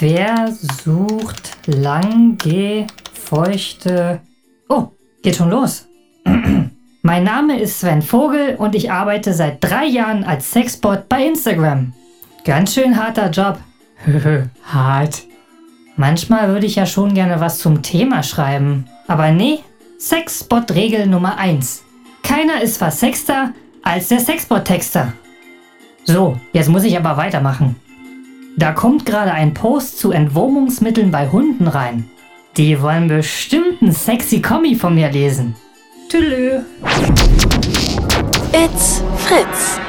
Wer sucht lange feuchte... Oh, geht schon los. mein Name ist Sven Vogel und ich arbeite seit drei Jahren als Sexbot bei Instagram. Ganz schön harter Job. Hart. Manchmal würde ich ja schon gerne was zum Thema schreiben. Aber nee, Sexbot-Regel Nummer 1. Keiner ist versexter als der Sexbot-Texter. So, jetzt muss ich aber weitermachen. Da kommt gerade ein Post zu Entwurmungsmitteln bei Hunden rein. Die wollen bestimmt einen sexy Kommi von mir lesen. Tschüss. It's Fritz.